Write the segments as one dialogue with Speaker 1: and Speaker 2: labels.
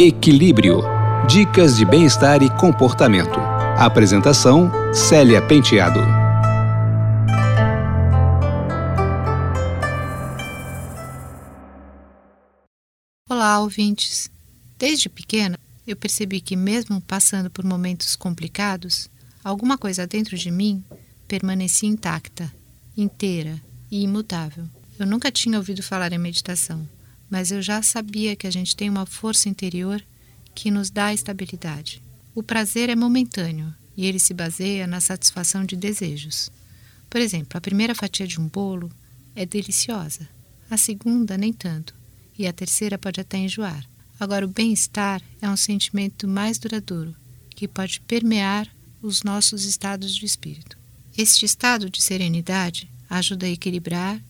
Speaker 1: Equilíbrio. Dicas de bem-estar e comportamento. Apresentação: Célia Penteado.
Speaker 2: Olá, ouvintes. Desde pequena, eu percebi que, mesmo passando por momentos complicados, alguma coisa dentro de mim permanecia intacta, inteira e imutável. Eu nunca tinha ouvido falar em meditação mas eu já sabia que a gente tem uma força interior que nos dá estabilidade. O prazer é momentâneo e ele se baseia na satisfação de desejos. Por exemplo, a primeira fatia de um bolo é deliciosa, a segunda nem tanto, e a terceira pode até enjoar. Agora, o bem-estar é um sentimento mais duradouro que pode permear os nossos estados de espírito. Este estado de serenidade ajuda a equilibrar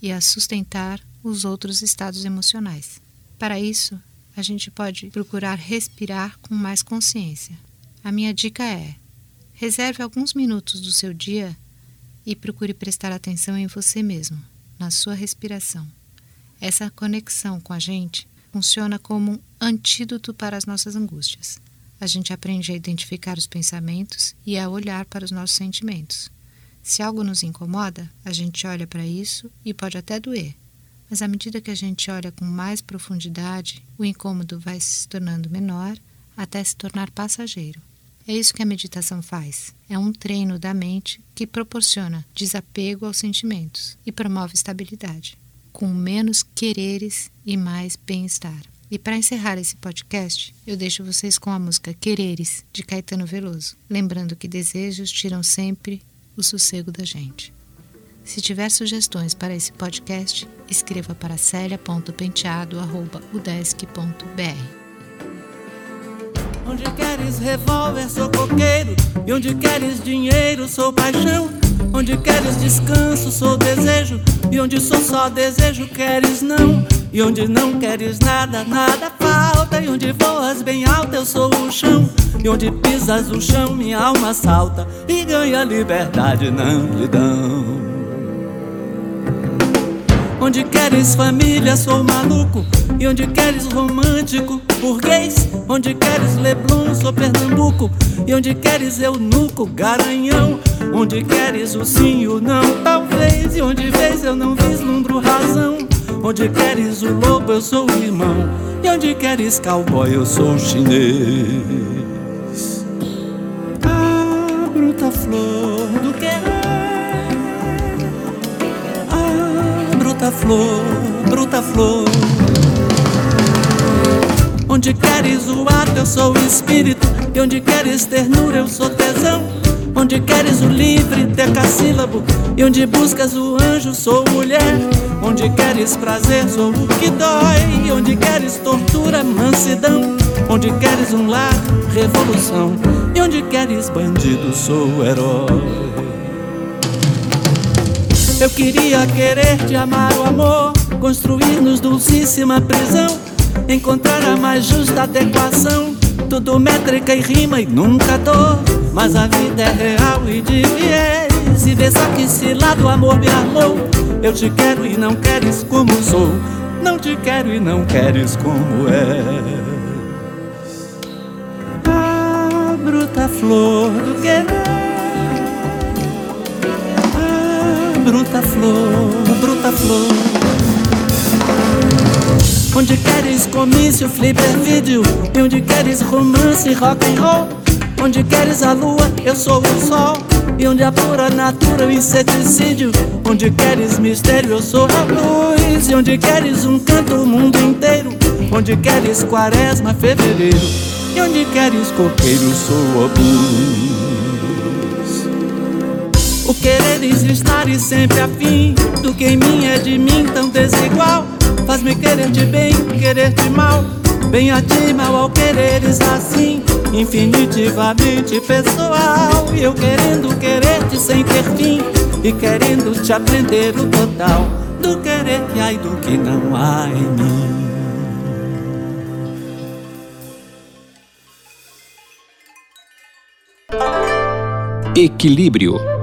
Speaker 2: e a sustentar os outros estados emocionais. Para isso, a gente pode procurar respirar com mais consciência. A minha dica é: reserve alguns minutos do seu dia e procure prestar atenção em você mesmo, na sua respiração. Essa conexão com a gente funciona como um antídoto para as nossas angústias. A gente aprende a identificar os pensamentos e a olhar para os nossos sentimentos. Se algo nos incomoda, a gente olha para isso e pode até doer, mas à medida que a gente olha com mais profundidade, o incômodo vai se tornando menor até se tornar passageiro. É isso que a meditação faz. É um treino da mente que proporciona desapego aos sentimentos e promove estabilidade, com menos quereres e mais bem-estar. E para encerrar esse podcast, eu deixo vocês com a música Quereres, de Caetano Veloso, lembrando que desejos tiram sempre o sossego da gente. Se tiver sugestões para esse podcast, escreva para celia.penteado.udesc.br.
Speaker 3: Onde queres revólver, sou coqueiro. E onde queres dinheiro, sou paixão. Onde queres descanso, sou desejo. E onde sou só desejo, queres não. E onde não queres nada, nada falta. E onde voas bem alto, eu sou o chão. E onde pisas o chão, minha alma salta. E ganha liberdade, não lhe dão. Onde queres família, sou maluco. E onde queres romântico, burguês. Onde queres Leblon, sou Pernambuco. E onde queres eunuco, garanhão. Onde queres o sim e o não, talvez. E onde vês eu não vislumbro razão. Onde queres o lobo, eu sou o irmão. E onde queres cowboy, eu sou chinês. Bruta flor, bruta flor. Onde queres o ato, eu sou o espírito. E onde queres ternura, eu sou tesão. Onde queres o livre, decassílabo. E onde buscas o anjo, sou mulher. Onde queres prazer, sou o que dói. E onde queres tortura, mansidão. Onde queres um lar, revolução. E onde queres bandido, sou o herói. Eu queria querer te amar o amor, construir-nos dulcíssima prisão, encontrar a mais justa adequação, tudo métrica e rima e nunca dor. Mas a vida é real e de viés, e só que se lá do amor me armou. Eu te quero e não queres como sou, não te quero e não queres como és. A bruta flor do querer. Bruta flor. Onde queres comício, flipper vídeo E onde queres romance, rock and roll? Onde queres a lua, eu sou o sol. E onde a pura natura, o inseticídio? Onde queres mistério, eu sou a luz. E onde queres um canto, o mundo inteiro? Onde queres quaresma, fevereiro? E onde queres coqueiro, sou obus o quereres estar e sempre afim do que em mim é de mim tão desigual. Faz-me querer-te bem, querer-te mal. Bem a ti, mal ao quereres assim, infinitivamente pessoal. E eu querendo querer-te sem ter fim, e querendo te aprender o total do querer que há e do que não há em mim.
Speaker 1: Equilíbrio